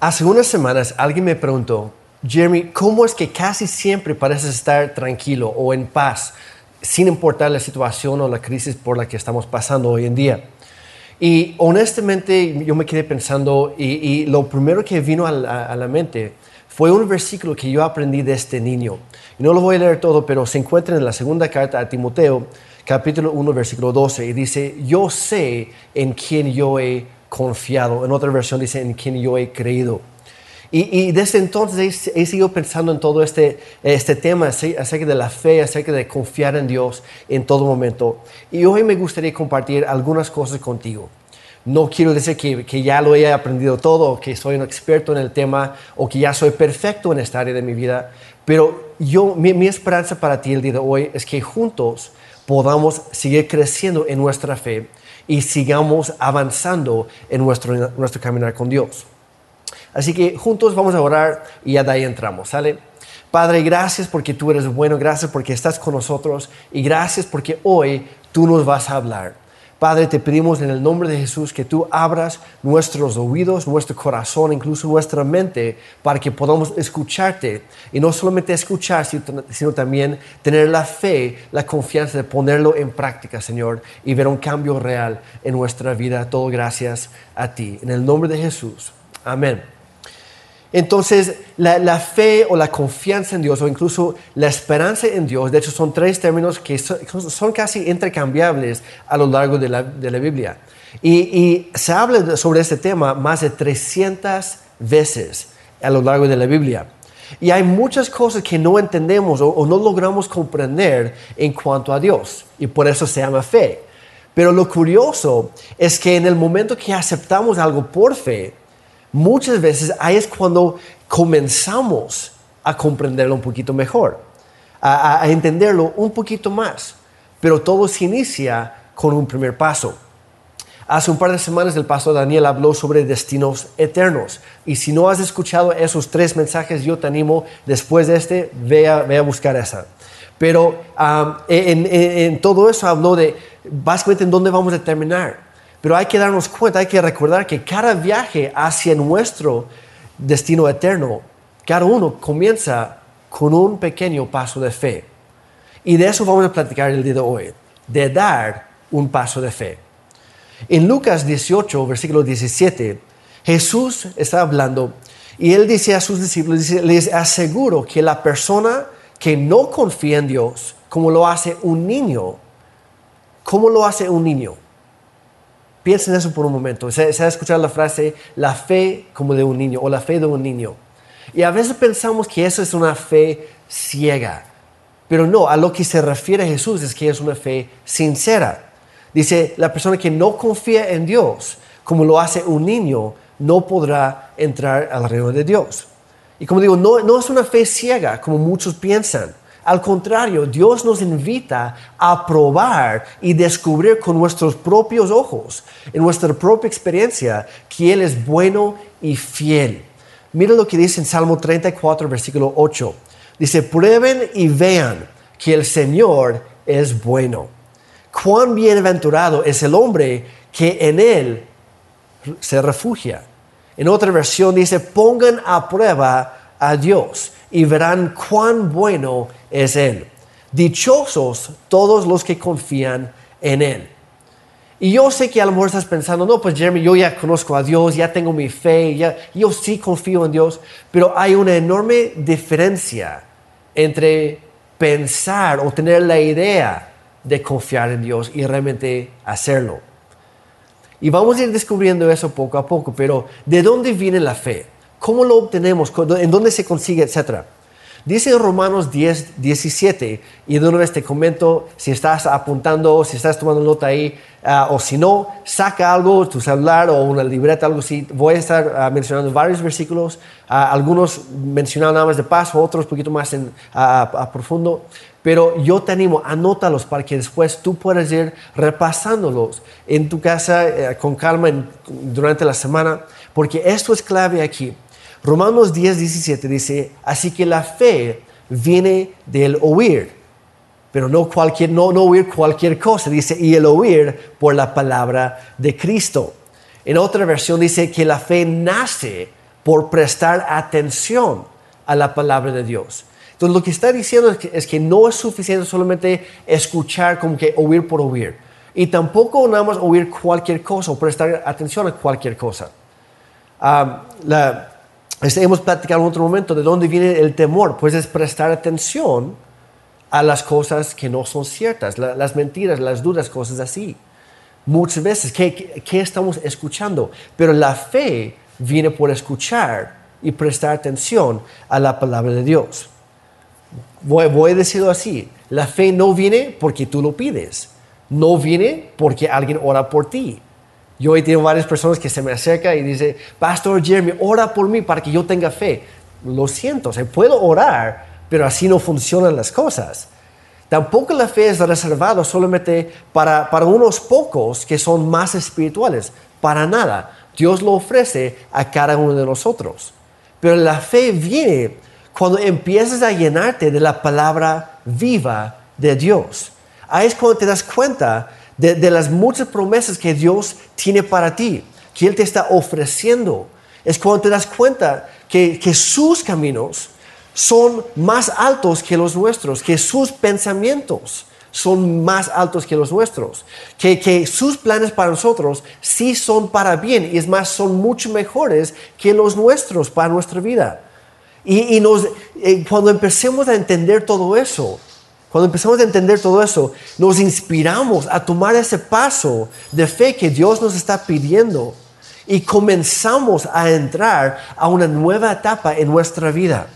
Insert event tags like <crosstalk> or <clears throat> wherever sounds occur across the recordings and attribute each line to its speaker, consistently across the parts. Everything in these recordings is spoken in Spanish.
Speaker 1: Hace unas semanas alguien me preguntó, Jeremy, ¿cómo es que casi siempre pareces estar tranquilo o en paz, sin importar la situación o la crisis por la que estamos pasando hoy en día? Y honestamente yo me quedé pensando y, lo primero que vino a la, mente fue un versículo que yo aprendí de este niño. Y no lo voy a leer todo, pero se encuentra en la segunda carta a Timoteo, capítulo 1, versículo 12, y dice, yo sé en quién yo he confiado. En otra versión dice en quien yo he creído. Y, desde entonces he, seguido pensando en todo este, este tema acerca de la fe, acerca de confiar en Dios en todo momento. Y hoy me gustaría compartir algunas cosas contigo. No quiero decir que, que, ya lo haya aprendido todo, que soy un experto en el tema o que ya soy perfecto en esta área de mi vida, pero yo, mi, mi esperanza para ti el día de hoy es que juntos podamos seguir creciendo en nuestra fe y sigamos avanzando en nuestro, nuestro caminar con Dios. Así que juntos vamos a orar y ya de ahí entramos, ¿sale? Padre, gracias porque tú eres bueno, gracias porque estás con nosotros y gracias porque hoy tú nos vas a hablar. Padre, te pedimos en el nombre de Jesús que tú abras nuestros oídos, nuestro corazón, incluso nuestra mente, para que podamos escucharte. Y no solamente escuchar, sino también tener la fe, la confianza de ponerlo en práctica, Señor, y ver un cambio real en nuestra vida. Todo gracias a ti. En el nombre de Jesús. Amén. Entonces, la, fe o la confianza en Dios o incluso la esperanza en Dios, de hecho son tres términos que son, casi intercambiables a lo largo de la, Biblia. Y, se habla sobre este tema más de 300 veces a lo largo de la Biblia. Y hay muchas cosas que no entendemos o no logramos comprender en cuanto a Dios. Y por eso se llama fe. Pero lo curioso es que en el momento que aceptamos algo por fe, muchas veces ahí es cuando comenzamos a comprenderlo un poquito mejor, a, entenderlo un poquito más. Pero todo se inicia con un primer paso. Hace un par de semanas el pastor Daniel habló sobre destinos eternos. Y si no has escuchado esos tres mensajes, yo te animo, después de este, ve a, a buscar esa. Pero en, en, todo eso habló de básicamente en dónde vamos a terminar. Pero hay que darnos cuenta, hay que recordar que cada viaje hacia nuestro destino eterno, cada uno comienza con un pequeño paso de fe. Y de eso vamos a platicar el día de hoy, de dar un paso de fe. En Lucas 18, versículo 17, Jesús está hablando y él dice a sus discípulos, les aseguro que la persona que no confía en Dios, como lo hace un niño, ¿cómo lo hace un niño? Piensen en eso por un momento. Se, se ha escuchado la frase, la fe como de un niño o la fe de un niño. Y a veces pensamos que eso es una fe ciega. Pero no, a lo que se refiere Jesús es que es una fe sincera. Dice, la persona que no confía en Dios, como lo hace un niño, no podrá entrar al reino de Dios. Y como digo, no, no es una fe ciega, como muchos piensan. Al contrario, Dios nos invita a probar y descubrir con nuestros propios ojos, en nuestra propia experiencia, que Él es bueno y fiel. Mira lo que dice en Salmo 34, versículo 8. Dice, prueben y vean que el Señor es bueno. Cuán bienaventurado es el hombre que en Él se refugia. En otra versión dice, pongan a prueba a Dios y verán cuán bueno es Él. Dichosos todos los que confían en Él. Y yo sé que a lo mejor estás pensando, no, pues Jeremy, yo ya conozco a Dios, ya tengo mi fe, ya, yo sí confío en Dios, pero hay una enorme diferencia entre pensar o tener la idea de confiar en Dios y realmente hacerlo. Y vamos a ir descubriendo eso poco a poco, pero ¿de dónde viene la fe? ¿Cómo lo obtenemos? ¿En dónde se consigue? Etcétera. Dice Romanos 10, 17, y de una vez te comento, si estás apuntando, si estás tomando nota ahí, ah, o si no, saca algo, tu celular o una libreta, algo así. Voy a estar ah, mencionando varios versículos, ah, algunos mencionados nada más de paso, otros un poquito más en, a profundo. Pero yo te animo, anótalos para que después tú puedas ir repasándolos en tu casa eh, con calma durante la semana, porque esto es clave aquí. Romanos 10, 17 dice, así que la fe viene del oír, pero no, cualquier, no, no oír cualquier cosa, dice, y el oír por la palabra de Cristo. En otra versión dice que la fe nace por prestar atención a la palabra de Dios. Entonces lo que está diciendo es que, no es suficiente solamente escuchar como que oír por oír. Y tampoco nada más oír cualquier cosa o prestar atención a cualquier cosa. Ah, este, hemos platicado en otro momento de dónde viene el temor. Pues es prestar atención a las cosas que no son ciertas, las mentiras, las dudas, cosas así. Muchas veces, ¿qué, ¿qué, estamos escuchando? Pero la fe viene por escuchar y prestar atención a la palabra de Dios. Voy, voy a decirlo así, la fe no viene porque tú lo pides, no viene porque alguien ora por ti. Yo he tenido varias personas que se me acercan y dicen, Pastor Jeremy, ora por mí para que yo tenga fe. Lo siento, se puedo orar, pero así no funcionan las cosas. Tampoco la fe es reservada solamente para, para unos pocos que son más espirituales. Para nada. Dios lo ofrece a cada uno de nosotros. Pero la fe viene cuando empiezas a llenarte de la palabra viva de Dios. Ahí es cuando te das cuenta de, las muchas promesas que Dios tiene para ti, que Él te está ofreciendo. Es cuando te das cuenta que, que sus caminos son más altos que los nuestros, que sus pensamientos son más altos que los nuestros, que, que, sus planes para nosotros sí son para bien y es más, son mucho mejores que los nuestros para nuestra vida. Y, y eh, cuando empecemos a entender todo eso, cuando empezamos a entender todo eso, nos inspiramos a tomar ese paso de fe que Dios nos está pidiendo y comenzamos a entrar a una nueva etapa en nuestra vida.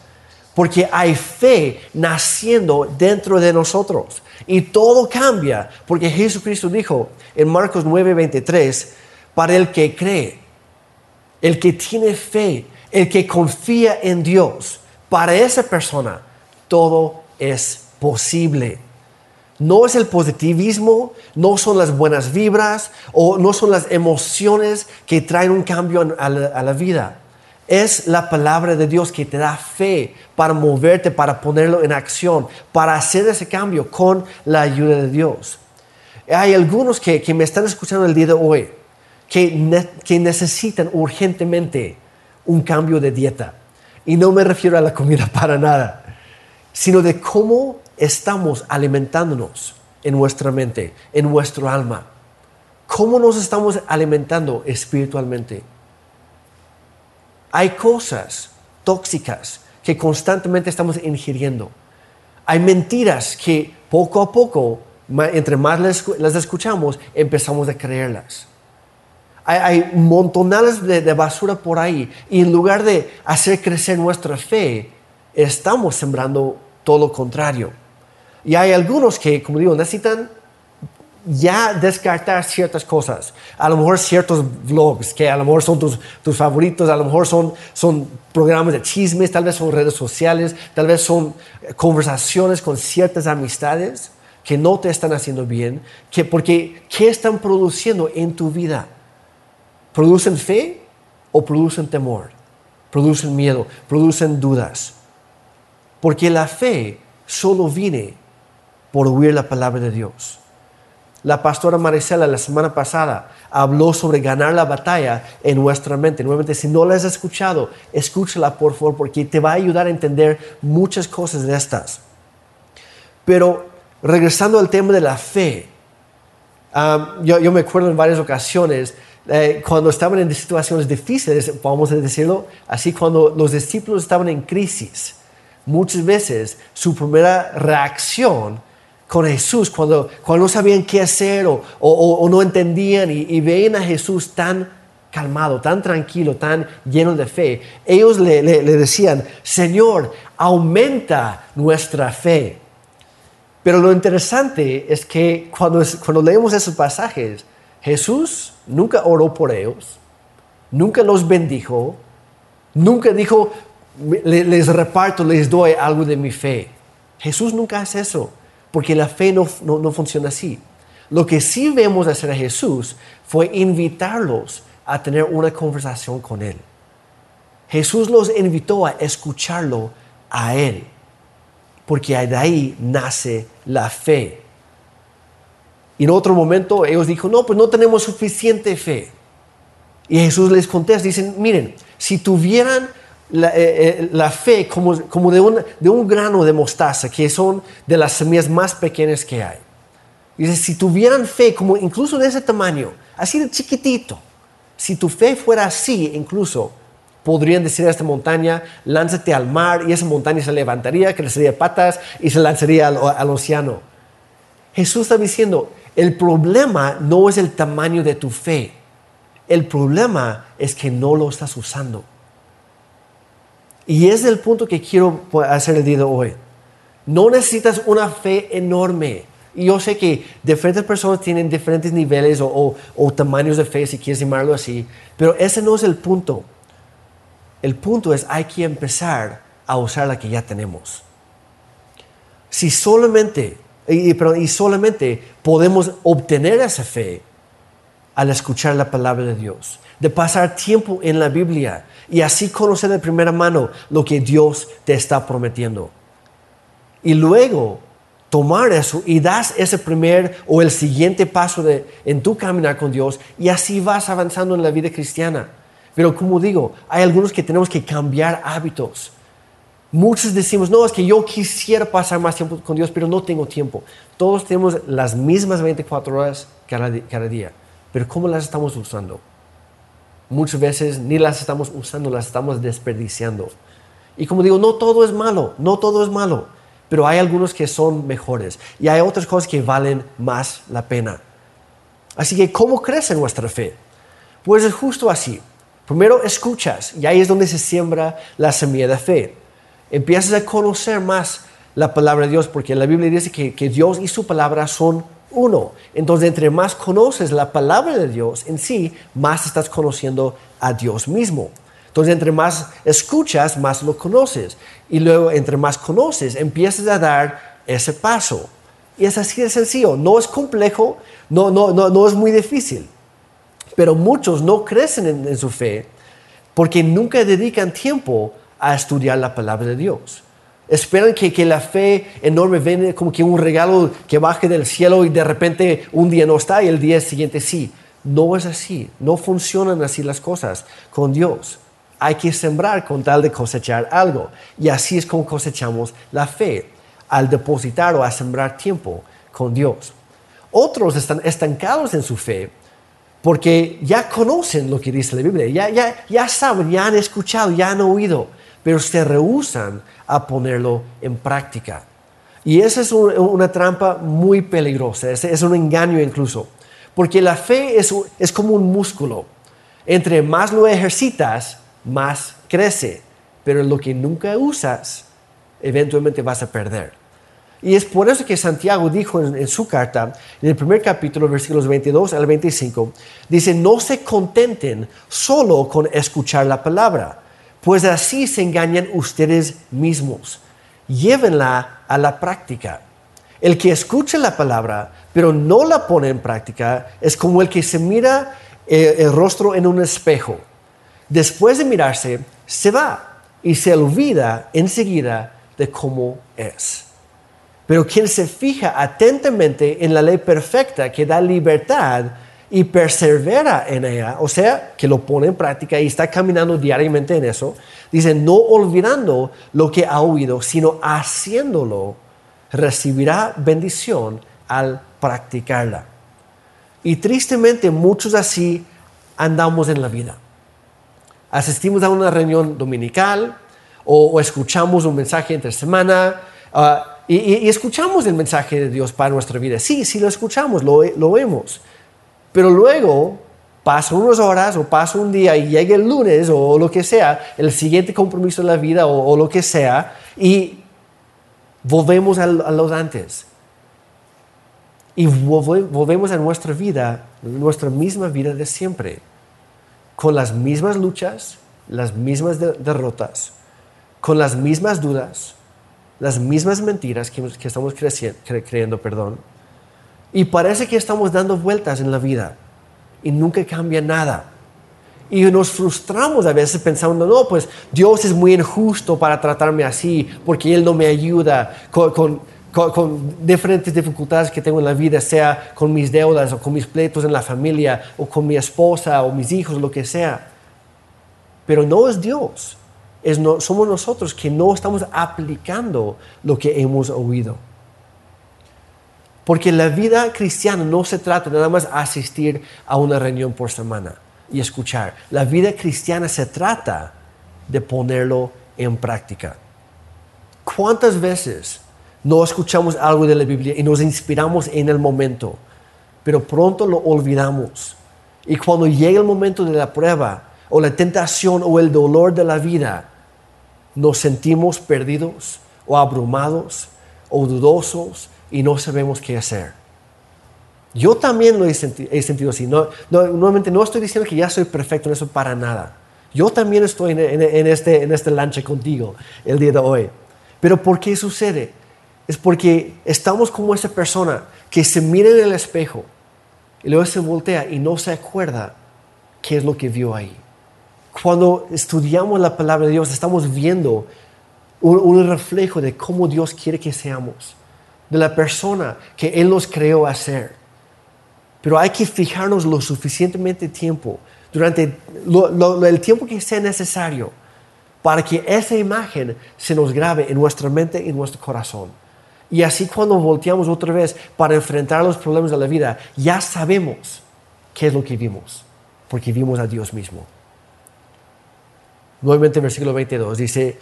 Speaker 1: Porque hay fe naciendo dentro de nosotros. Y todo cambia. Porque Jesucristo dijo en Marcos 9:23, para el que cree, el que tiene fe, el que confía en Dios, para esa persona todo es posible. No es el positivismo, no son las buenas vibras o no son las emociones que traen un cambio a la vida es la palabra de Dios que te da fe para moverte, para ponerlo en acción, para hacer ese cambio con la ayuda de Dios. Hay algunos que, me están escuchando el día de hoy que, que necesitan urgentemente un cambio de dieta. Y no me refiero a la comida <laughs> para nada, sino de cómo estamos alimentándonos en nuestra mente, en nuestro alma. ¿Cómo nos estamos alimentando espiritualmente? Hay cosas tóxicas que constantemente estamos ingiriendo. Hay mentiras que poco a poco, entre más las escuchamos, empezamos a creerlas. Hay, montonales de, de, basura por ahí y en lugar de hacer crecer nuestra fe, estamos sembrando todo lo contrario. Y hay algunos que, como digo, necesitan ya descartar ciertas cosas. A lo mejor ciertos vlogs que a lo mejor son tus, tus, favoritos, a lo mejor son, son programas de chismes, tal vez son redes sociales, tal vez son conversaciones con ciertas amistades que no te están haciendo bien, que, porque ¿qué están produciendo en tu vida? ¿Producen fe o producen temor? ¿Producen miedo? ¿Producen dudas? Porque la fe solo viene por oír la palabra de Dios. La pastora Marisela la semana pasada habló sobre ganar la batalla en nuestra mente. Nuevamente, si no la has escuchado, escúchala por favor porque te va a ayudar a entender muchas cosas de estas. Pero regresando al tema de la fe, yo, me acuerdo en varias ocasiones eh, cuando estaban en situaciones difíciles, vamos a decirlo así, cuando los discípulos estaban en crisis, muchas veces su primera reacción con Jesús cuando, cuando no sabían qué hacer o, no entendían y, y, veían a Jesús tan calmado, tan tranquilo, tan lleno de fe. Ellos le, le, decían, Señor, aumenta nuestra fe. Pero lo interesante es que cuando, cuando leemos esos pasajes, Jesús nunca oró por ellos, nunca los bendijo, nunca dijo, les reparto, les doy algo de mi fe. Jesús nunca hace eso porque la fe no, funciona así. Lo que sí vemos hacer a Jesús fue invitarlos a tener una conversación con Él. Jesús los invitó a escucharlo a Él, porque de ahí nace la fe. Y en otro momento ellos dijo, no, pues no tenemos suficiente fe. Y Jesús les contesta, dicen, miren, si tuvieran la, eh, eh, fe como, como de, un, de un grano de mostaza, que son de las semillas más pequeñas que hay. Dice, si tuvieran fe como incluso de ese tamaño, así de chiquitito, si tu fe fuera así, incluso, podrían decir a esta montaña, lánzate al mar y esa montaña se levantaría, crecería patas y se lanzaría al, al océano. Jesús está diciendo, el problema no es el tamaño de tu fe, el problema es que no lo estás usando. Y es el punto que quiero hacer el día de hoy. No necesitas una fe enorme. Yo sé que diferentes personas tienen diferentes niveles o, tamaños de fe, si quieres llamarlo así, pero ese no es el punto. El punto es hay que empezar a usar la que ya tenemos. Si solamente, y solamente podemos obtener esa fe al escuchar la palabra de Dios, de pasar tiempo en la Biblia y así conocer de primera mano lo que Dios te está prometiendo. Y luego tomar eso y das ese primer o el siguiente paso de, en tu caminar con Dios y así vas avanzando en la vida cristiana. Pero como digo, hay algunos que tenemos que cambiar hábitos. Muchos decimos, no, es que yo quisiera pasar más tiempo con Dios, pero no tengo tiempo. Todos tenemos las mismas 24 horas cada, cada día, pero ¿cómo las estamos usando? Muchas veces ni las estamos usando, las estamos desperdiciando. Y como digo, no todo es malo, no todo es malo pero hay algunos que son mejores y hay otras cosas que valen más la pena. Así que, ¿cómo crece nuestra fe? Pues es justo así. Primero escuchas y ahí es donde se siembra la semilla de fe. Empiezas a conocer más la palabra de Dios porque la Biblia dice que, que Dios y su palabra son uno. Entonces, entre más conoces la palabra de Dios en sí, más estás conociendo a Dios mismo. Entonces, entre más escuchas, más lo conoces. Y luego, entre más conoces, empiezas a dar ese paso. Y es así de sencillo. No es complejo, no, no, no, no es muy difícil. Pero muchos no crecen en, su fe porque nunca dedican tiempo a estudiar la palabra de Dios. Esperan que, que, la fe enorme venga como que un regalo que baje del cielo y de repente un día no está y el día siguiente sí. No es así. No funcionan así las cosas con Dios hay que sembrar con tal de cosechar algo. Y así es como cosechamos la fe, al depositar o a sembrar tiempo con Dios. Otros están estancados en su fe porque ya conocen lo que dice la Biblia, ya, ya, ya saben, ya han escuchado, ya han oído, pero se rehusan a ponerlo en práctica. Y esa es una trampa muy peligrosa, es, es, un engaño incluso, porque la fe es, es como un músculo. Entre más lo ejercitas, más crece. Pero lo que nunca usas, eventualmente vas a perder. Y es por eso que Santiago dijo en, su carta, en el primer capítulo, versículos 22 al 25, dice, no se contenten solo con escuchar la palabra, pues así se engañan ustedes mismos. Llévenla a la práctica. El que escucha la palabra, pero no la pone en práctica, es como el que se mira eh, el rostro en un espejo después de mirarse, se va y se olvida enseguida de cómo es. Pero quien se fija atentamente en la ley perfecta que da libertad y persevera en ella, o sea, que lo pone en práctica y está caminando diariamente en eso, dice, no olvidando lo que ha oído, sino haciéndolo, recibirá bendición al practicarla. Y tristemente muchos así andamos en la vida asistimos a una reunión dominical o, escuchamos un mensaje entre semana ah, y, escuchamos el mensaje de Dios para nuestra vida. Sí, sí lo escuchamos, lo, lo vemos. Pero luego pasa unas horas o pasa un día y llega el lunes o lo que sea, el siguiente compromiso de la vida o, lo que sea, y volvemos a, a los antes. Y volvemos a nuestra vida, nuestra misma vida de siempre con las mismas luchas, las mismas derrotas, con las mismas dudas, las mismas mentiras que, estamos creyendo, perdón. Y parece que estamos dando vueltas en la vida y nunca cambia nada. Y nos frustramos a veces pensando, no, pues Dios es muy injusto para tratarme así, porque Él no me ayuda con, diferentes dificultades que tengo en la vida, sea con mis deudas o con mis pleitos en la familia o con mi esposa o mis hijos, lo que sea. Pero no es Dios, es no, somos nosotros que no estamos aplicando lo que hemos oído. Porque la vida cristiana no se trata nada más de asistir a una reunión por semana y escuchar. La vida cristiana se trata de ponerlo en práctica. ¿Cuántas veces no escuchamos algo de la Biblia y nos inspiramos en el momento, pero pronto lo olvidamos? Y cuando llega el momento de la prueba o la tentación o el dolor de la vida, nos sentimos perdidos o abrumados o dudosos y no sabemos qué hacer. Yo también lo he, sentido así. No, nuevamente, no estoy diciendo que ya soy perfecto en eso para nada. Yo también estoy en, este, en este lancha contigo el día de hoy. Pero ¿por qué sucede? Es porque estamos como esa persona que se mira en el espejo y luego se voltea y no se acuerda qué es lo que vio ahí. Cuando estudiamos la palabra de Dios, estamos viendo un reflejo de cómo Dios quiere que seamos de la persona que Él nos creó a ser. Pero hay que fijarnos lo suficientemente tiempo, durante el tiempo que sea necesario, para que esa imagen se nos grabe en nuestra mente y en nuestro corazón. Y así cuando volteamos otra vez para enfrentar los problemas de la vida, ya sabemos qué es lo que vimos, porque vimos a Dios mismo. Nuevamente versículo 22 dice,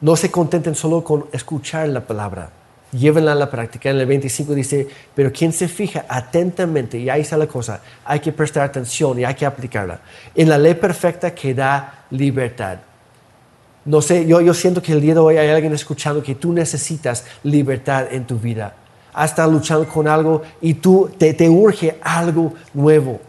Speaker 1: no se contenten solo con escuchar la palabra, llévenla a la práctica. En el 25 dice, pero quien se fija atentamente, y ahí está la cosa, hay que prestar atención y hay que aplicarla. En la ley perfecta que da libertad. No sé, yo, yo siento que el día de hoy hay alguien escuchando que tú necesitas libertad en tu vida. Has estado luchando con algo y tú te, te urge algo nuevo.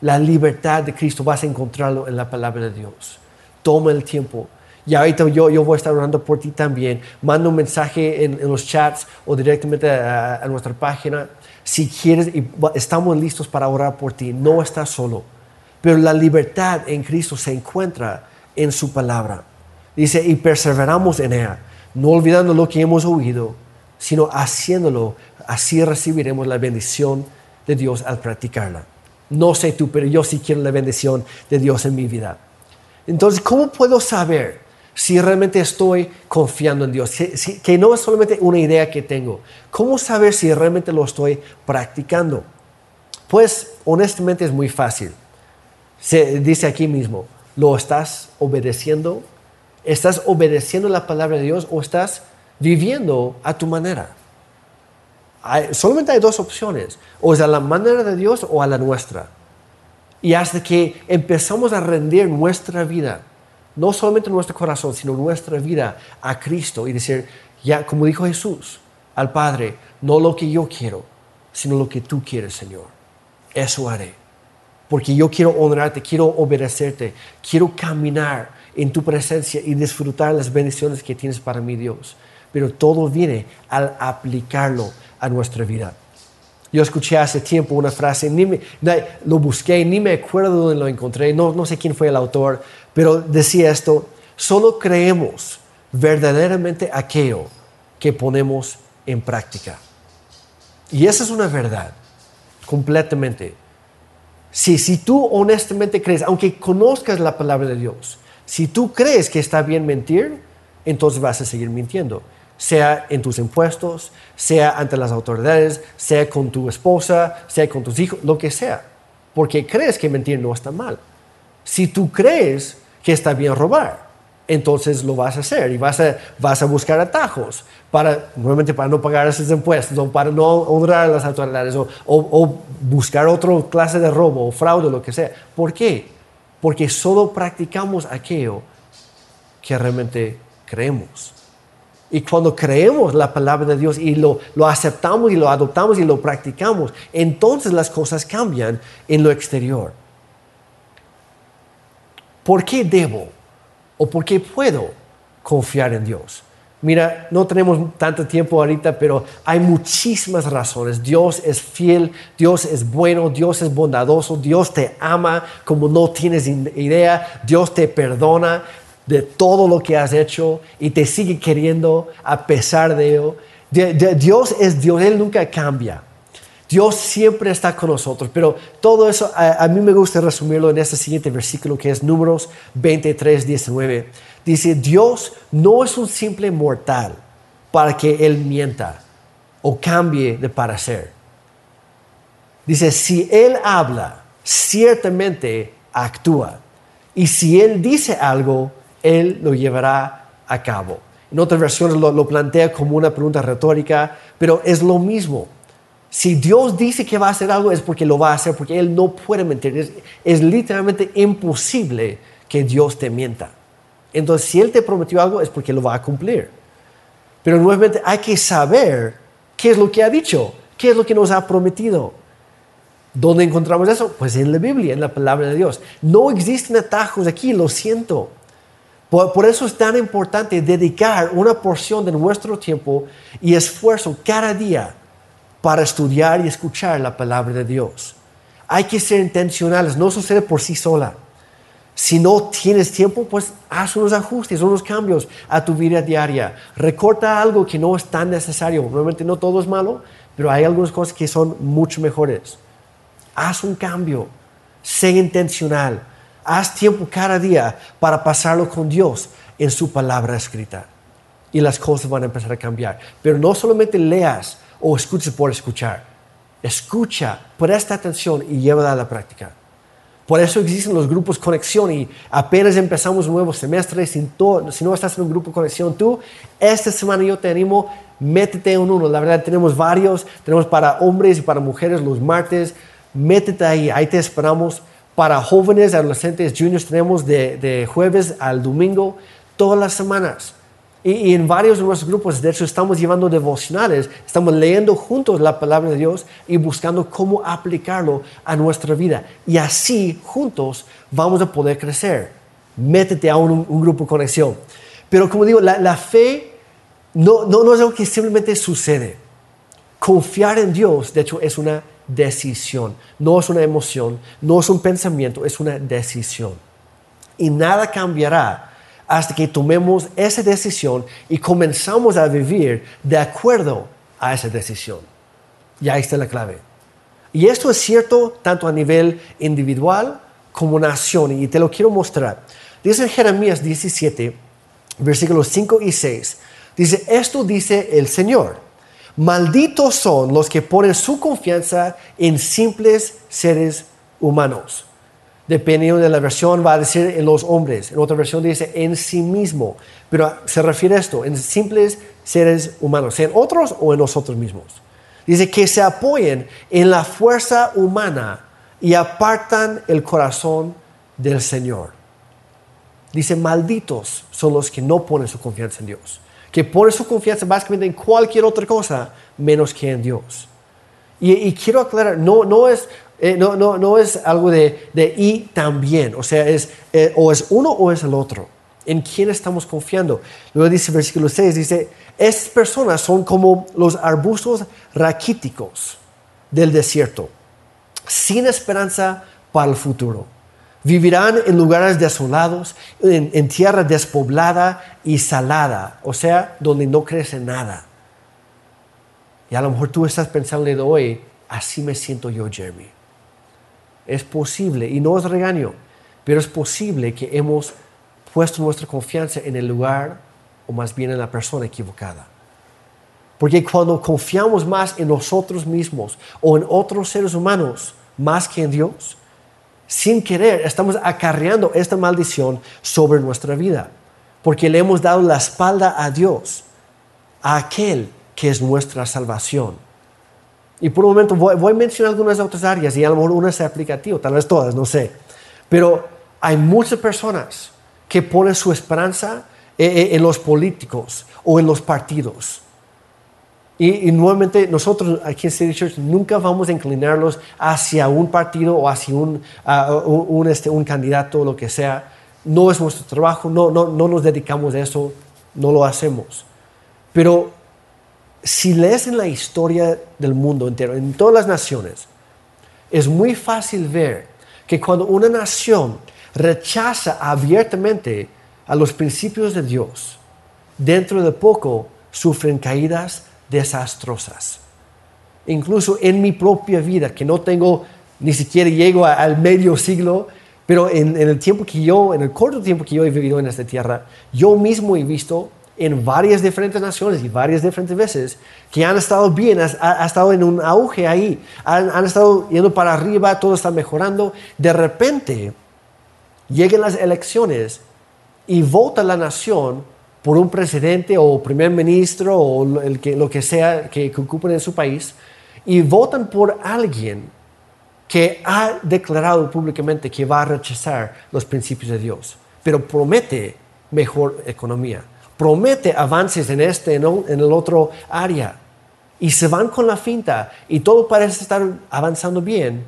Speaker 1: La libertad de Cristo vas a encontrarlo en la palabra de Dios. Toma el tiempo y ahorita yo, yo voy a estar orando por ti también. Manda un mensaje en, los chats o directamente a, nuestra página. Si quieres, estamos listos para orar por ti. No estás solo. Pero la libertad en Cristo se encuentra en su palabra. Dice, y perseveramos en ella, no olvidando lo que hemos oído, sino haciéndolo. Así recibiremos la bendición de Dios al practicarla. No sé tú, pero yo sí quiero la bendición de Dios en mi vida. Entonces, ¿cómo puedo saber si realmente estoy confiando en Dios, que no es solamente una idea que tengo. ¿Cómo saber si realmente lo estoy practicando? Pues honestamente es muy fácil. Se dice aquí mismo, ¿lo estás obedeciendo? ¿Estás obedeciendo la palabra de Dios o estás viviendo a tu manera? solamente hay dos opciones, o es a la manera de Dios o a la nuestra. Y hasta que empezamos a rendir nuestra vida no solamente nuestro corazón, sino nuestra vida a Cristo y decir, ya como dijo Jesús al Padre, no lo que yo quiero, sino lo que tú quieres, Señor. Eso haré. Porque yo quiero honrarte, quiero obedecerte, quiero caminar en tu presencia y disfrutar las bendiciones que tienes para mi Dios. Pero todo viene al aplicarlo a nuestra vida. Yo escuché hace tiempo una frase, ni me, lo busqué, ni me acuerdo dónde lo encontré, no, no sé quién fue el autor, pero decía esto, solo creemos verdaderamente aquello que ponemos en práctica. Y esa es una verdad, completamente. Si, si tú honestamente crees, aunque conozcas la palabra de Dios, si tú crees que está bien mentir, entonces vas a seguir mintiendo sea en tus impuestos, sea ante las autoridades, sea con tu esposa, sea con tus hijos, lo que sea. Porque crees que mentir no está mal. Si tú crees que está bien robar, entonces lo vas a hacer y vas a, buscar atajos para, nuevamente para no pagar esos impuestos o para no honrar a las autoridades o, o buscar otra clase de robo o fraude, lo que sea. ¿Por qué? Porque solo practicamos aquello que realmente creemos. Y cuando creemos la palabra de Dios y lo, lo, aceptamos y lo adoptamos y lo practicamos, entonces las cosas cambian en lo exterior. ¿Por qué debo o por qué puedo confiar en Dios? Mira, no tenemos tanto tiempo ahorita, pero hay muchísimas razones. Dios es fiel, Dios es bueno, Dios es bondadoso, Dios te ama como no tienes idea, Dios te perdona, de todo lo que has hecho y te sigue queriendo a pesar de ello. Dios es Dios, Él nunca cambia. Dios siempre está con nosotros, pero todo eso a, mí me gusta resumirlo en este siguiente versículo que es Números 23, 19. Dice, Dios no es un simple mortal para que Él mienta o cambie de parecer. Dice, si Él habla, ciertamente actúa. Y si Él dice algo, Él lo llevará a cabo. En otras versiones lo, plantea como una pregunta retórica, pero es lo mismo. Si Dios dice que va a hacer algo es porque lo va a hacer, porque Él no puede mentir. Es, literalmente imposible que Dios te mienta. Entonces, si Él te prometió algo es porque lo va a cumplir. Pero nuevamente hay que saber qué es lo que ha dicho, qué es lo que nos ha prometido. ¿Dónde encontramos eso? Pues en la Biblia, en la palabra de Dios. No existen atajos aquí, lo siento. Por, eso es tan importante dedicar una porción de nuestro tiempo y esfuerzo cada día para estudiar y escuchar la palabra de Dios. Hay que ser intencionales, no sucede por sí sola. Si no tienes tiempo, pues haz unos ajustes, unos cambios a tu vida diaria. Recorta algo que no es tan necesario. Normalmente no todo es malo, pero hay algunas cosas que son mucho mejores. Haz un cambio, sé intencional. Haz tiempo cada día para pasarlo con Dios en su palabra escrita. Y las cosas van a empezar a cambiar. Pero no solamente leas o escuches por escuchar. Escucha, presta atención y llévala a la práctica. Por eso existen los grupos conexión y apenas empezamos un nuevo semestre. Si, si no estás en un grupo conexión tú, esta semana yo te animo, métete en uno. La verdad, tenemos varios. Tenemos para hombres y para mujeres los martes. Métete ahí, ahí te esperamos. Para jóvenes, adolescentes, juniors, tenemos de, de jueves al domingo todas las semanas. Y, en varios de nuestros grupos, de hecho, estamos llevando devocionales, estamos leyendo juntos la palabra de Dios y buscando cómo aplicarlo a nuestra vida. Y así, juntos, vamos a poder crecer. Métete a un, grupo de conexión. Pero como digo, la, fe no, no, no es algo que simplemente sucede. Confiar en Dios, de hecho, es una decisión. No es una emoción, no es un pensamiento, es una decisión. Y nada cambiará hasta que tomemos esa decisión y comenzamos a vivir de acuerdo a esa decisión. Y ahí está la clave. Y esto es cierto tanto a nivel individual como nación, y te lo quiero mostrar. Dice en Jeremías 17, versículos 5 y 6, dice, esto dice el Señor, malditos son los que ponen su confianza en simples seres humanos dependiendo de la versión, va a decir en los hombres. En otra versión dice en sí mismo. Pero se refiere a esto, en simples seres humanos, en otros o en nosotros mismos. Dice que se apoyen en la fuerza humana y apartan el corazón del Señor. Dice, malditos son los que no ponen su confianza en Dios, que ponen su confianza básicamente en cualquier otra cosa menos que en Dios. Y, y, quiero aclarar, no, no es eh, no, no, no es algo de, de y también, o sea, es eh, o es uno o es el otro. ¿En quién estamos confiando? Luego dice versículo 6, dice, estas personas son como los arbustos raquíticos del desierto, sin esperanza para el futuro. Vivirán en lugares desolados, en, tierra despoblada y salada, o sea, donde no crece nada. Y a lo mejor tú estás pensando hoy, así me siento yo, Jeremy. Es posible, y no es regaño, pero es posible que hemos puesto nuestra confianza en el lugar o más bien en la persona equivocada. Porque cuando confiamos más en nosotros mismos o en otros seres humanos más que en Dios, sin querer estamos acarreando esta maldición sobre nuestra vida. Porque le hemos dado la espalda a Dios, a aquel que es nuestra salvación. Y por un momento voy, a mencionar algunas otras áreas y a lo mejor una se aplica a ti o tal vez todas, no sé. Pero hay muchas personas que ponen su esperanza en, los políticos o en los partidos. Y, nuevamente nosotros aquí en City Church nunca vamos a inclinarlos hacia un partido o hacia un, un, este, un candidato o lo que sea. No es nuestro trabajo, no, no, no nos dedicamos a eso, no lo hacemos. Pero si lees en la historia del mundo entero, en todas las naciones, es muy fácil ver que cuando una nación rechaza abiertamente a los principios de Dios, dentro de poco sufren caídas desastrosas. Incluso en mi propia vida, que no tengo, ni siquiera llego al medio siglo, pero en, el tiempo que yo, en el corto tiempo que yo he vivido en esta tierra, yo mismo he visto en varias diferentes naciones y varias diferentes veces que han estado bien, ha, estado en un auge ahí, han, han, estado yendo para arriba, todo está mejorando. De repente llegan las elecciones y vota la nación por un presidente o primer ministro o el que, lo que sea que, ocupen en su país y votan por alguien que ha declarado públicamente que va a rechazar los principios de Dios, pero promete mejor economía, promete avances en este, en el otro área, y se van con la finta y todo parece estar avanzando bien,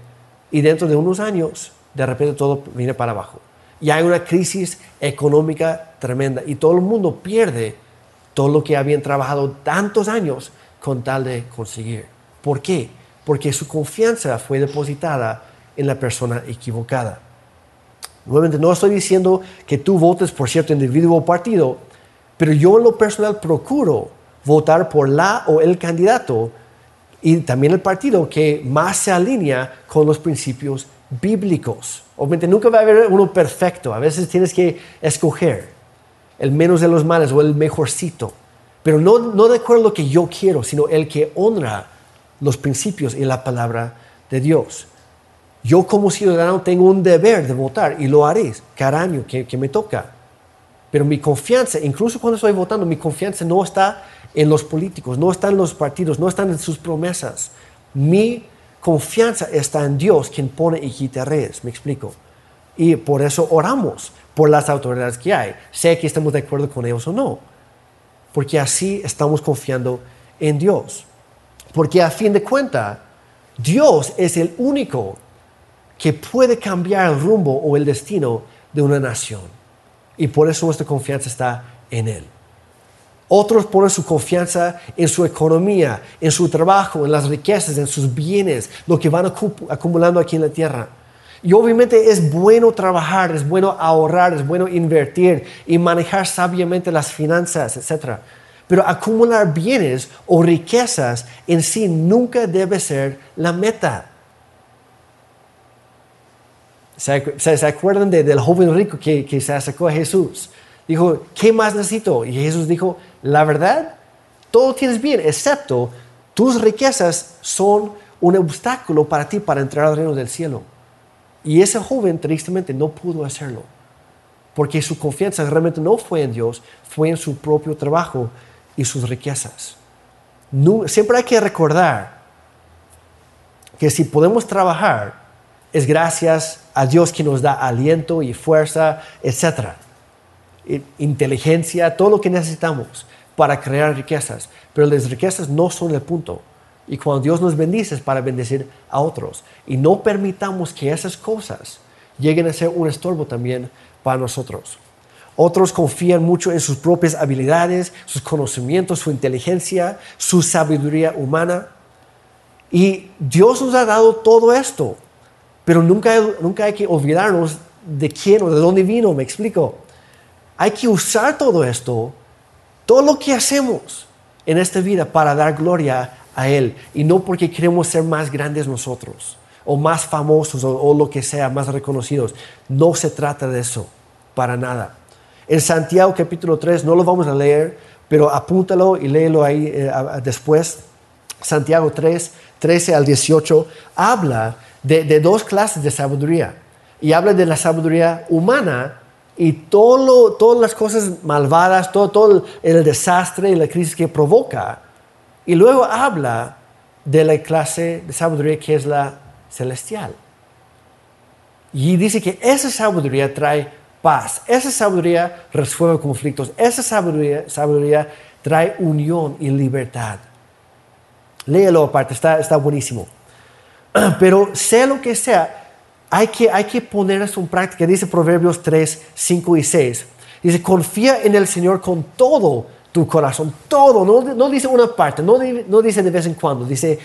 Speaker 1: y dentro de unos años, de repente todo viene para abajo. Y hay una crisis económica tremenda y todo el mundo pierde todo lo que habían trabajado tantos años con tal de conseguir. ¿Por qué? porque su confianza fue depositada en la persona equivocada. Nuevamente, no estoy diciendo que tú votes por cierto individuo o partido, pero yo en lo personal procuro votar por la o el candidato y también el partido que más se alinea con los principios bíblicos. Obviamente nunca va a haber uno perfecto, a veces tienes que escoger el menos de los males o el mejorcito, pero no, no de acuerdo a lo que yo quiero, sino el que honra los principios y la palabra de Dios. Yo como ciudadano tengo un deber de votar y lo haré cada año que, me toca. Pero mi confianza, incluso cuando estoy votando, mi confianza no está en los políticos, no está en los partidos, no está en sus promesas. Mi confianza está en Dios, quien pone y quita reyes. ¿Me explico? Y por eso oramos por las autoridades que hay, Sé que estamos de acuerdo con ellos o no. Porque así estamos confiando en Dios. Porque a fin de cuentas, Dios es el único que puede cambiar el rumbo o el destino de una nación. Y por eso nuestra confianza está en Él. Otros ponen su confianza en su economía, en su trabajo, en las riquezas, en sus bienes, lo que van acumulando aquí en la tierra. Y obviamente es bueno trabajar, es bueno ahorrar, es bueno invertir y manejar sabiamente las finanzas, etcétera. Pero acumular bienes o riquezas en sí nunca debe ser la meta. ¿Se, acuerdan del joven rico que, que se acercó a Jesús? Dijo, ¿qué más necesito? Y Jesús dijo, la verdad, todo tienes bien, excepto tus riquezas son un obstáculo para ti para entrar al reino del cielo. Y ese joven tristemente no pudo hacerlo, porque su confianza realmente no fue en Dios, fue en su propio trabajo y sus riquezas. siempre hay que recordar que si podemos trabajar, es gracias a Dios que nos da aliento y fuerza, etc. Inteligencia, todo lo que necesitamos para crear riquezas. Pero las riquezas no son el punto. Y cuando Dios nos bendice es para bendecir a otros. Y no permitamos que esas cosas lleguen a ser un estorbo también para nosotros. Otros confían mucho en sus propias habilidades, sus conocimientos, su inteligencia, su sabiduría humana. Y Dios nos ha dado todo esto, pero nunca, nunca hay que olvidarnos de quién o de dónde vino, me explico. Hay que usar todo esto, todo lo que hacemos en esta vida para dar gloria a Él y no porque queremos ser más grandes nosotros o más famosos o, lo que sea, más reconocidos. No se trata de eso, para nada. En Santiago capítulo 3, no lo vamos a leer, pero apúntalo y léelo ahí eh, después. Santiago 3, 13 al 18, habla de, dos clases de sabiduría. Y habla de la sabiduría humana y todo todas las cosas malvadas, todo, todo el desastre y la crisis que provoca. Y luego habla de la clase de sabiduría que es la celestial. Y dice que esa sabiduría trae paz. Esa sabiduría resuelve conflictos. Esa sabiduría, trae unión y libertad. Léelo aparte, está, está buenísimo. <clears throat> Pero sea lo que sea, hay que, hay que poner eso en práctica. Dice Proverbios 3, 5 y 6. Dice, confía en el Señor con todo tu corazón, todo, no, dice una parte, no dice de vez en cuando, dice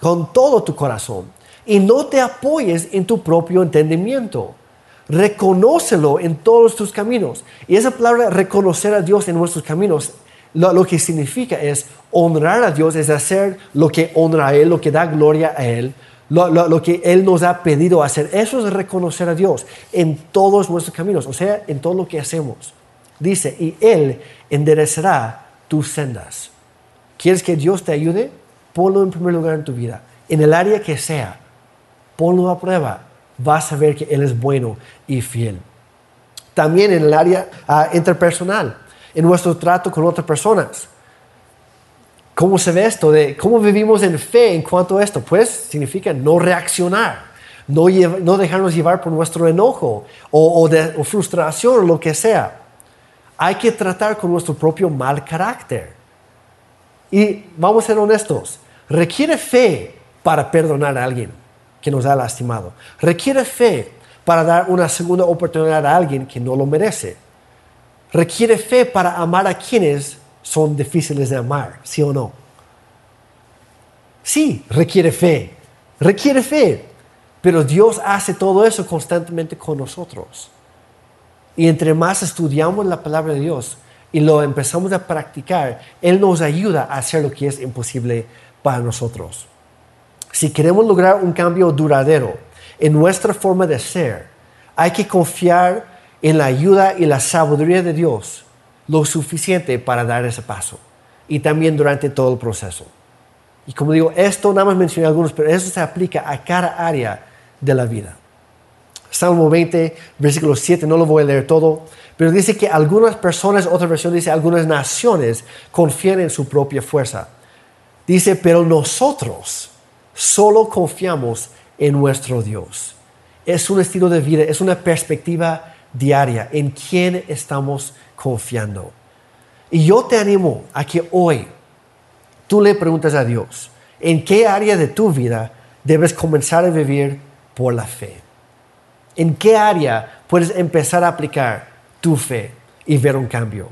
Speaker 1: con todo tu corazón. Y no te apoyes en tu propio entendimiento reconócelo en todos tus caminos. Y esa palabra reconocer a Dios en nuestros caminos lo, que significa es honrar a Dios, es hacer lo que honra a Él, lo que da gloria a Él, lo, lo, que Él nos ha pedido hacer. Eso es reconocer a Dios en todos nuestros caminos, o sea, en todo lo que hacemos. Dice, y Él enderezará tus sendas. ¿Quieres que Dios te ayude? Ponlo en primer lugar en tu vida, en el área que sea. Ponlo a prueba. Vas a ver que Él es bueno y fiel. También en el área ah, interpersonal, en nuestro trato con otras personas. ¿Cómo se ve esto? De ¿Cómo vivimos en fe en cuanto a esto? Pues significa no reaccionar, no, no dejarnos llevar por nuestro enojo o, frustración o lo que sea. Hay que tratar con nuestro propio mal carácter. Y vamos a ser honestos, requiere fe para perdonar a alguien que nos ha lastimado. Requiere fe para dar una segunda oportunidad a alguien que no lo merece. Requiere fe para amar a quienes son difíciles de amar, ¿sí o no? Sí, requiere fe, requiere fe, pero Dios hace todo eso constantemente con nosotros. Y entre más estudiamos la palabra de Dios y lo empezamos a practicar, Él nos ayuda a hacer lo que es imposible para nosotros. Si queremos lograr un cambio duradero en nuestra forma de ser, hay que confiar en la ayuda y la sabiduría de Dios lo suficiente para dar ese paso y también durante todo el proceso. Y como digo, esto nada más mencioné algunos, pero eso se aplica a cada área de la vida. Salmo 20, versículo 7, no lo voy a leer todo, pero dice que algunas personas, otra versión dice, algunas naciones confían en su propia fuerza. Dice, pero nosotros solo confiamos en nuestro Dios. Es un estilo de vida, es una perspectiva diaria en quién estamos confiando. Y yo te animo a que hoy tú le preguntes a Dios, ¿en qué área de tu vida debes comenzar a vivir por la fe? ¿En qué área puedes empezar a aplicar tu fe y ver un cambio?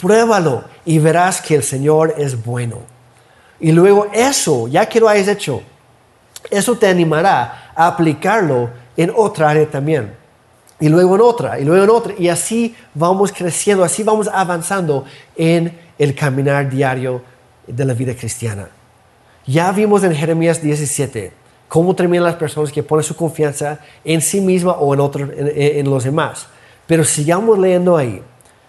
Speaker 1: Pruébalo y verás que el Señor es bueno. Y luego eso, ya que lo hayas hecho, eso te animará a aplicarlo en otra área también y luego en otra, y luego en otra, y así vamos creciendo, así vamos avanzando en el caminar diario de la vida cristiana. Ya vimos en Jeremías 17 cómo terminan las personas que ponen su confianza en sí misma o en, otro, en, los demás. Pero sigamos leyendo ahí,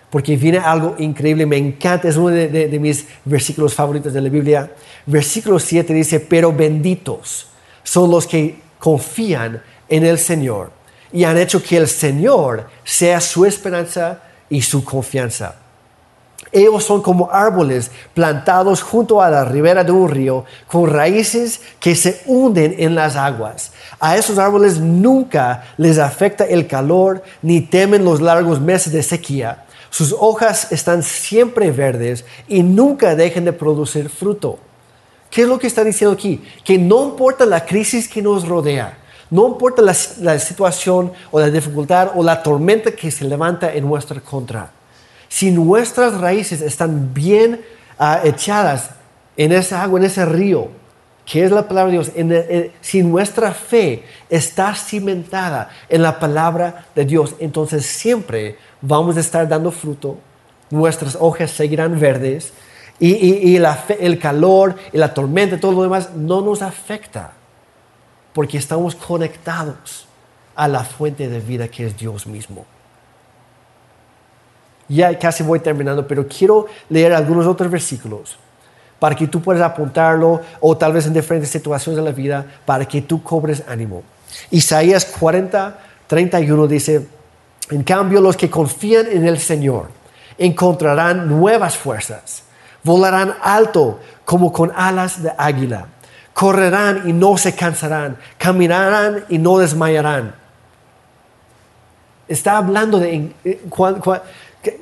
Speaker 1: porque viene algo increíble, me encanta, es uno de, de mis versículos favoritos de la Biblia. Versículo 7 dice, pero benditos son los que confían en el Señor y han hecho que el Señor sea su esperanza y su confianza. Ellos son como árboles plantados junto a la ribera de un río con raíces que se hunden en las aguas. A esos árboles nunca les afecta el calor ni temen los largos meses de sequía. Sus hojas están siempre verdes y nunca dejan de producir fruto. ¿Qué es lo que está diciendo aquí? Que no importa la crisis que nos rodea, no importa la, situación o la dificultad o la tormenta que se levanta en nuestra contra. Si nuestras raíces están bien ah, echadas en esa agua, en ese río, que es la palabra de Dios, si nuestra fe está cimentada en la palabra de Dios, entonces siempre vamos a estar dando fruto, nuestras hojas seguirán verdes y, el calor y la tormenta y todo lo demás no nos afecta porque estamos conectados a la fuente de vida que es Dios mismo. Ya casi voy terminando, pero quiero leer algunos otros versículos para que tú puedas apuntarlo o tal vez en diferentes situaciones de la vida para que tú cobres ánimo. Isaías 40, 31 dice, en cambio los que confían en el Señor encontrarán nuevas fuerzas, volarán alto como con alas de águila correrán y no se cansarán, caminarán y no desmayarán. Está hablando de eh,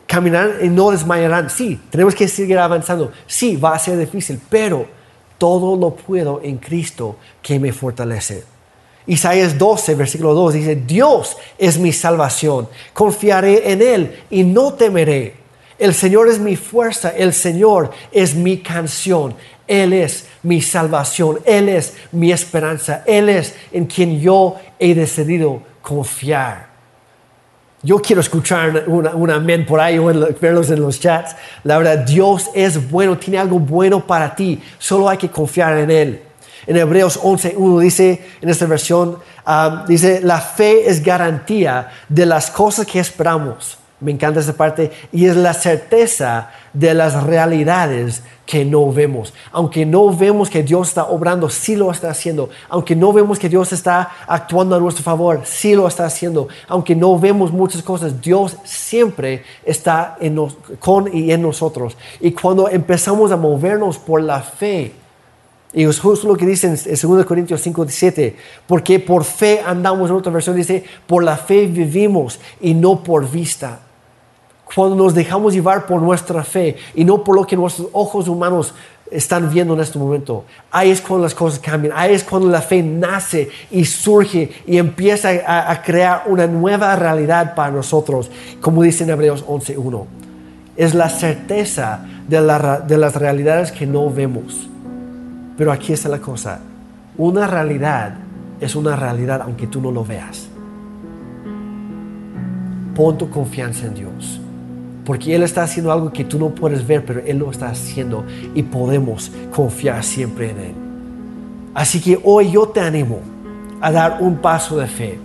Speaker 1: caminar y no desmayarán. Sí, tenemos que seguir avanzando. Sí, va a ser difícil, pero todo lo puedo en Cristo que me fortalece. Isaías 12, versículo 2 dice, Dios es mi salvación, confiaré en Él y no temeré. El Señor es mi fuerza, el Señor es mi canción, Él es mi salvación, Él es mi esperanza, Él es en quien yo he decidido confiar. Yo quiero escuchar un amén por ahí o verlos en los chats. La verdad, Dios es bueno, tiene algo bueno para ti. Solo hay que confiar en Él. En Hebreos 11.1 dice, en esta versión, ah, dice, la fe es garantía de las cosas que esperamos me encanta esa parte. Y es la certeza de las realidades que no vemos. Aunque no vemos que Dios está obrando, sí lo está haciendo. Aunque no vemos que Dios está actuando a nuestro favor, sí lo está haciendo. Aunque no vemos muchas cosas, Dios siempre está con y en nosotros. Y cuando empezamos a movernos por la fe, y es justo lo que dice en 2 Corintios 5, 17, porque por fe andamos, en otra versión dice, por la fe vivimos y no por vista cuando nos dejamos llevar por nuestra fe y no por lo que nuestros ojos humanos están viendo en este momento. Ahí es cuando las cosas cambian, ahí es cuando la fe nace y surge y empieza a, crear una nueva realidad para nosotros, como dice en Hebreos 11.1. Es la certeza de, de las realidades que no vemos. Pero aquí está la cosa, una realidad es una realidad aunque tú no lo veas. Pon tu confianza en Dios porque Él está haciendo algo que tú no puedes ver, pero Él lo está haciendo y podemos confiar siempre en Él. Así que hoy yo te animo a dar un paso de fe.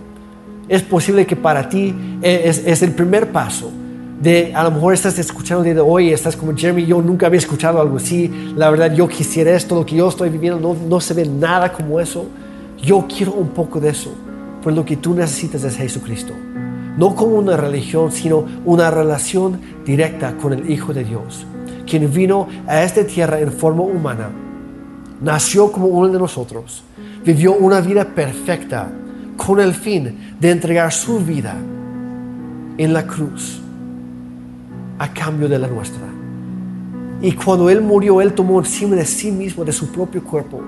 Speaker 1: Es posible que para ti es, el primer paso. De, a lo mejor estás escuchando de hoy estás como Jeremy, yo nunca había escuchado algo así, la verdad yo quisiera esto, lo que yo estoy viviendo no, no se ve nada como eso. Yo quiero un poco de eso, pues lo que tú necesitas es Jesucristo no como una religión, sino una relación directa con el Hijo de Dios, quien vino a esta tierra en forma humana, nació como uno de nosotros, vivió una vida perfecta con el fin de entregar su vida en la cruz a cambio de la nuestra. Y cuando Él murió, Él tomó encima de sí mismo, de su propio cuerpo,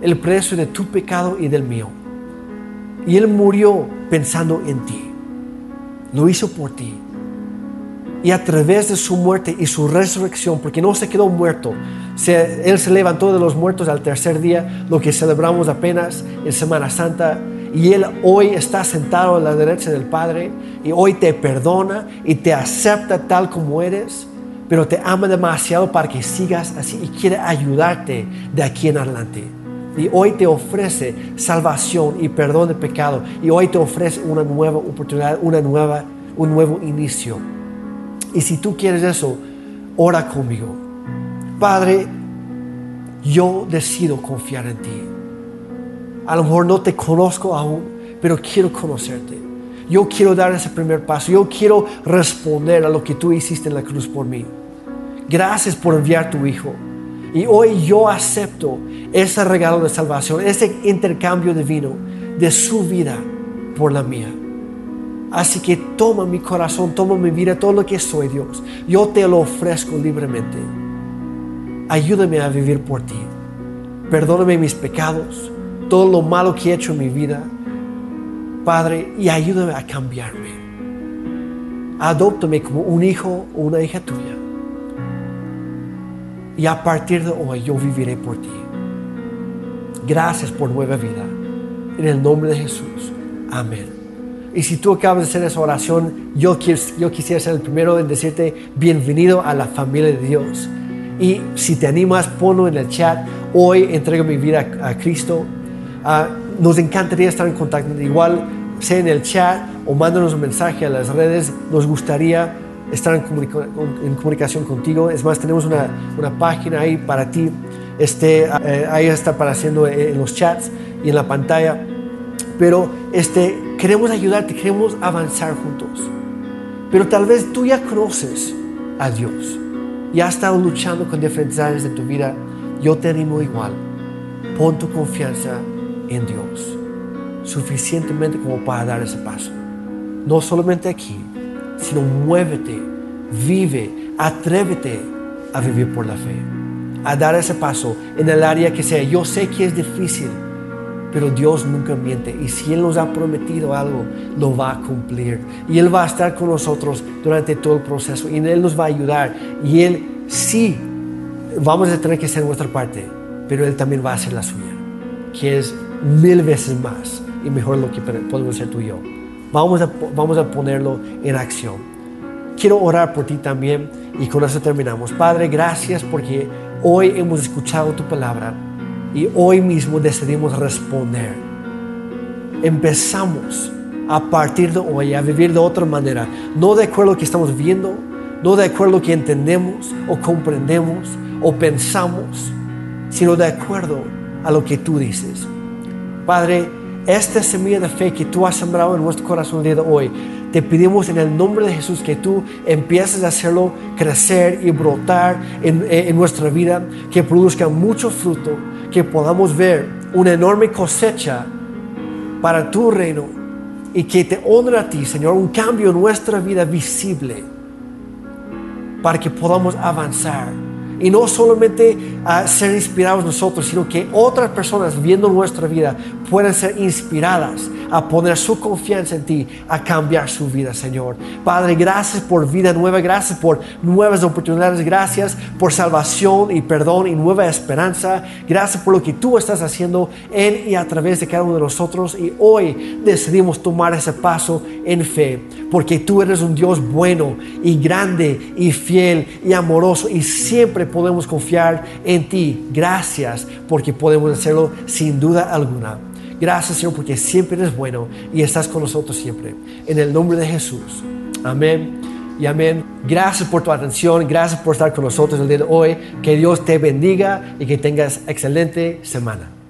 Speaker 1: el precio de tu pecado y del mío. Y Él murió pensando en ti lo hizo por ti. Y a través de su muerte y su resurrección, porque no se quedó muerto, Él se levantó de los muertos al tercer día, lo que celebramos apenas en Semana Santa. Y Él hoy está sentado a la derecha del Padre y hoy te perdona y te acepta tal como eres, pero te ama demasiado para que sigas así y quiere ayudarte de aquí en adelante. Y hoy te ofrece salvación y perdón de pecado. Y hoy te ofrece una nueva oportunidad, una nueva, un nuevo inicio. Y si tú quieres eso, ora conmigo. Padre, yo decido confiar en ti. A lo mejor no te conozco aún, pero quiero conocerte. Yo quiero dar ese primer paso. Yo quiero responder a lo que tú hiciste en la cruz por mí. Gracias por enviar tu Hijo. Y hoy yo acepto ese regalo de salvación, ese intercambio divino de su vida por la mía. Así que toma mi corazón, toma mi vida, todo lo que soy, Dios. Yo te lo ofrezco libremente. Ayúdame a vivir por ti. Perdóname mis pecados, todo lo malo que he hecho en mi vida. Padre, y ayúdame a cambiarme. Adóptame como un hijo o una hija tuya. Y a partir de hoy yo viviré por ti. Gracias por nueva vida. En el nombre de Jesús. Amén. Y si tú acabas de hacer esa oración, yo, yo quisiera ser el primero en decirte bienvenido a la familia de Dios. Y si te animas, ponlo en el chat. Hoy entrego mi vida a, Cristo. Ah, nos encantaría estar en contacto. Igual, sea en el chat o mándanos un mensaje a las redes. Nos gustaría estar en, comunicación contigo. Es más, tenemos una, página ahí para ti. Este, eh, ahí está eh, en los chats y en la pantalla. Pero este, queremos ayudarte, queremos avanzar juntos. Pero tal vez tú ya conoces a Dios. Ya has estado luchando con diferentes áreas de tu vida. Yo te animo igual. Pon tu confianza en Dios. Suficientemente como para dar ese paso. No solamente aquí, sino muévete, vive, atrévete a vivir por la fe, a dar ese paso en el área que sea. Yo sé que es difícil, pero Dios nunca miente y si Él nos ha prometido algo, lo va a cumplir. Y Él va a estar con nosotros durante todo el proceso y Él nos va a ayudar. Y Él sí, vamos a tener que hacer nuestra parte, pero Él también va a hacer la suya, que es mil veces más y mejor lo que podemos hacer tú y yo. Vamos a, vamos a ponerlo en acción. Quiero orar por ti también y con eso terminamos. Padre, gracias porque hoy hemos escuchado tu palabra y hoy mismo decidimos responder. Empezamos a partir de hoy a vivir de otra manera, no de acuerdo a lo que estamos viendo, no de acuerdo a lo que entendemos o comprendemos o pensamos, sino de acuerdo a lo que tú dices. Padre, esta semilla de fe que tú has sembrado en nuestro corazón el día de hoy, te pedimos en el nombre de Jesús que tú empieces a hacerlo crecer y brotar en, en nuestra vida, que produzca mucho fruto, que podamos ver una enorme cosecha para tu reino y que te honre a ti, Señor, un cambio en nuestra vida visible para que podamos avanzar y no solamente a ser inspirados nosotros, sino que otras personas viendo nuestra vida puedan ser inspiradas a poner su confianza en ti, a cambiar su vida, Señor. Padre, gracias por vida nueva, gracias por nuevas oportunidades, gracias por salvación y perdón y nueva esperanza. Gracias por lo que tú estás haciendo en y a través de cada uno de nosotros. Y hoy decidimos tomar ese paso en fe, porque tú eres un Dios bueno y grande y fiel y amoroso y siempre podemos confiar en ti. Gracias porque podemos hacerlo sin duda alguna. Gracias Señor porque siempre eres bueno y estás con nosotros siempre. En el nombre de Jesús. Amén y amén. Gracias por tu atención, gracias por estar con nosotros el día de hoy. Que Dios te bendiga y que tengas excelente semana.